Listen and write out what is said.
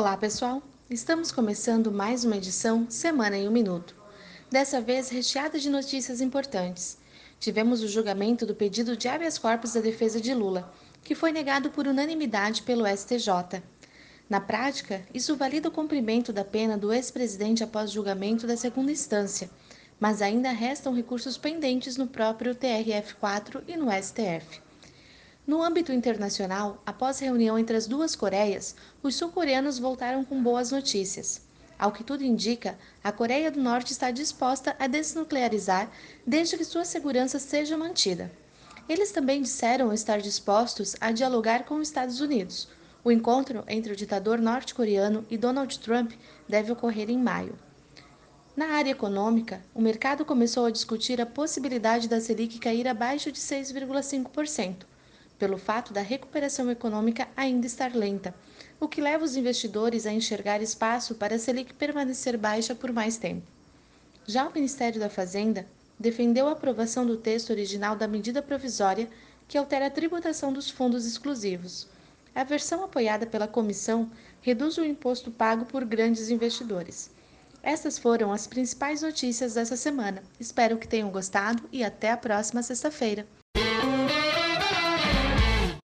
Olá, pessoal! Estamos começando mais uma edição Semana em um Minuto. Dessa vez recheada de notícias importantes. Tivemos o julgamento do pedido de habeas corpus da defesa de Lula, que foi negado por unanimidade pelo STJ. Na prática, isso valida o cumprimento da pena do ex-presidente após julgamento da segunda instância, mas ainda restam recursos pendentes no próprio TRF4 e no STF. No âmbito internacional, após reunião entre as duas Coreias, os sul-coreanos voltaram com boas notícias. Ao que tudo indica, a Coreia do Norte está disposta a desnuclearizar desde que sua segurança seja mantida. Eles também disseram estar dispostos a dialogar com os Estados Unidos. O encontro entre o ditador norte-coreano e Donald Trump deve ocorrer em maio. Na área econômica, o mercado começou a discutir a possibilidade da Selic cair abaixo de 6,5% pelo fato da recuperação econômica ainda estar lenta, o que leva os investidores a enxergar espaço para a Selic permanecer baixa por mais tempo. Já o Ministério da Fazenda defendeu a aprovação do texto original da medida provisória que altera a tributação dos fundos exclusivos. A versão apoiada pela comissão reduz o imposto pago por grandes investidores. Essas foram as principais notícias dessa semana. Espero que tenham gostado e até a próxima sexta-feira.